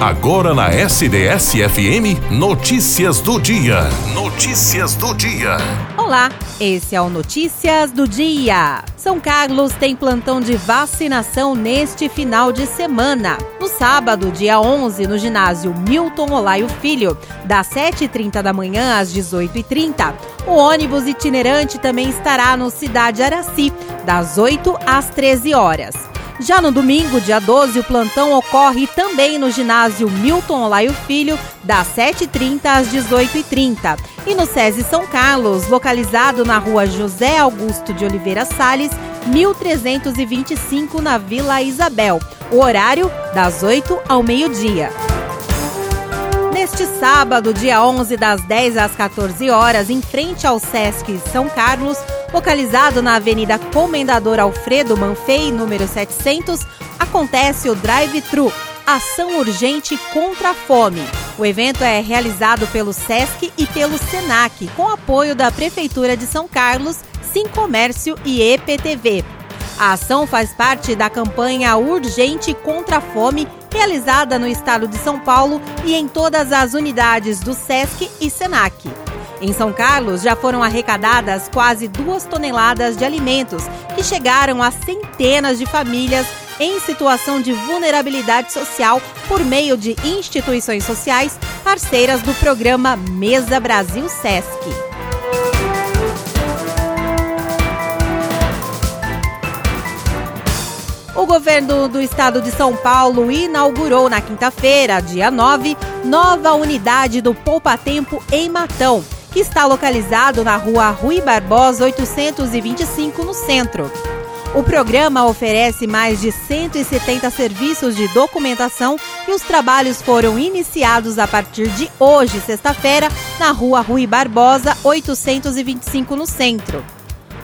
Agora na SDS-FM, Notícias do Dia. Notícias do Dia. Olá, esse é o Notícias do Dia. São Carlos tem plantão de vacinação neste final de semana. No sábado, dia 11, no ginásio Milton Olaio Filho, das 7h30 da manhã às 18h30. O ônibus itinerante também estará no Cidade Araci, das 8 às 13 horas. Já no domingo, dia 12, o plantão ocorre também no ginásio Milton Olaio Filho, das 7h30 às 18h30. E no SESI São Carlos, localizado na rua José Augusto de Oliveira Salles, 1325, na Vila Isabel. O horário, das 8 ao meio-dia. Neste sábado, dia 11, das 10 às 14 horas, em frente ao Sesc São Carlos, Localizado na Avenida Comendador Alfredo Manfei, número 700, acontece o Drive-Thru, Ação Urgente contra a Fome. O evento é realizado pelo SESC e pelo SENAC, com apoio da Prefeitura de São Carlos, Sim Comércio e EPTV. A ação faz parte da campanha Urgente contra a Fome, realizada no estado de São Paulo e em todas as unidades do SESC e SENAC. Em São Carlos, já foram arrecadadas quase duas toneladas de alimentos, que chegaram a centenas de famílias em situação de vulnerabilidade social por meio de instituições sociais parceiras do programa Mesa Brasil Sesc. O governo do estado de São Paulo inaugurou na quinta-feira, dia 9, nova unidade do Poupa Tempo em Matão que está localizado na rua Rui Barbosa 825, no centro. O programa oferece mais de 170 serviços de documentação e os trabalhos foram iniciados a partir de hoje, sexta-feira, na rua Rui Barbosa 825, no centro.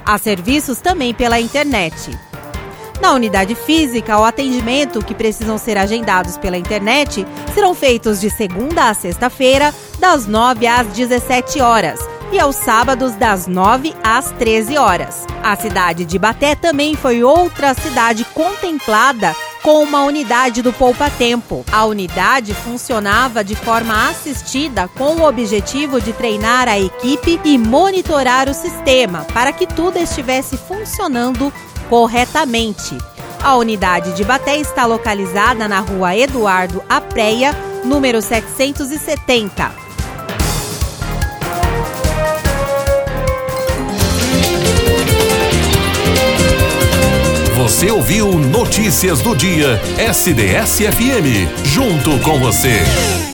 Há serviços também pela internet. Na unidade física, o atendimento que precisam ser agendados pela internet serão feitos de segunda a sexta-feira, das 9 às 17 horas e aos sábados das 9 às 13 horas. A cidade de Baté também foi outra cidade contemplada com uma unidade do Poupa Tempo. A unidade funcionava de forma assistida com o objetivo de treinar a equipe e monitorar o sistema para que tudo estivesse funcionando corretamente. A unidade de Baté está localizada na rua Eduardo Apreia, número 770. Você ouviu Notícias do Dia SDS-FM. Junto com você.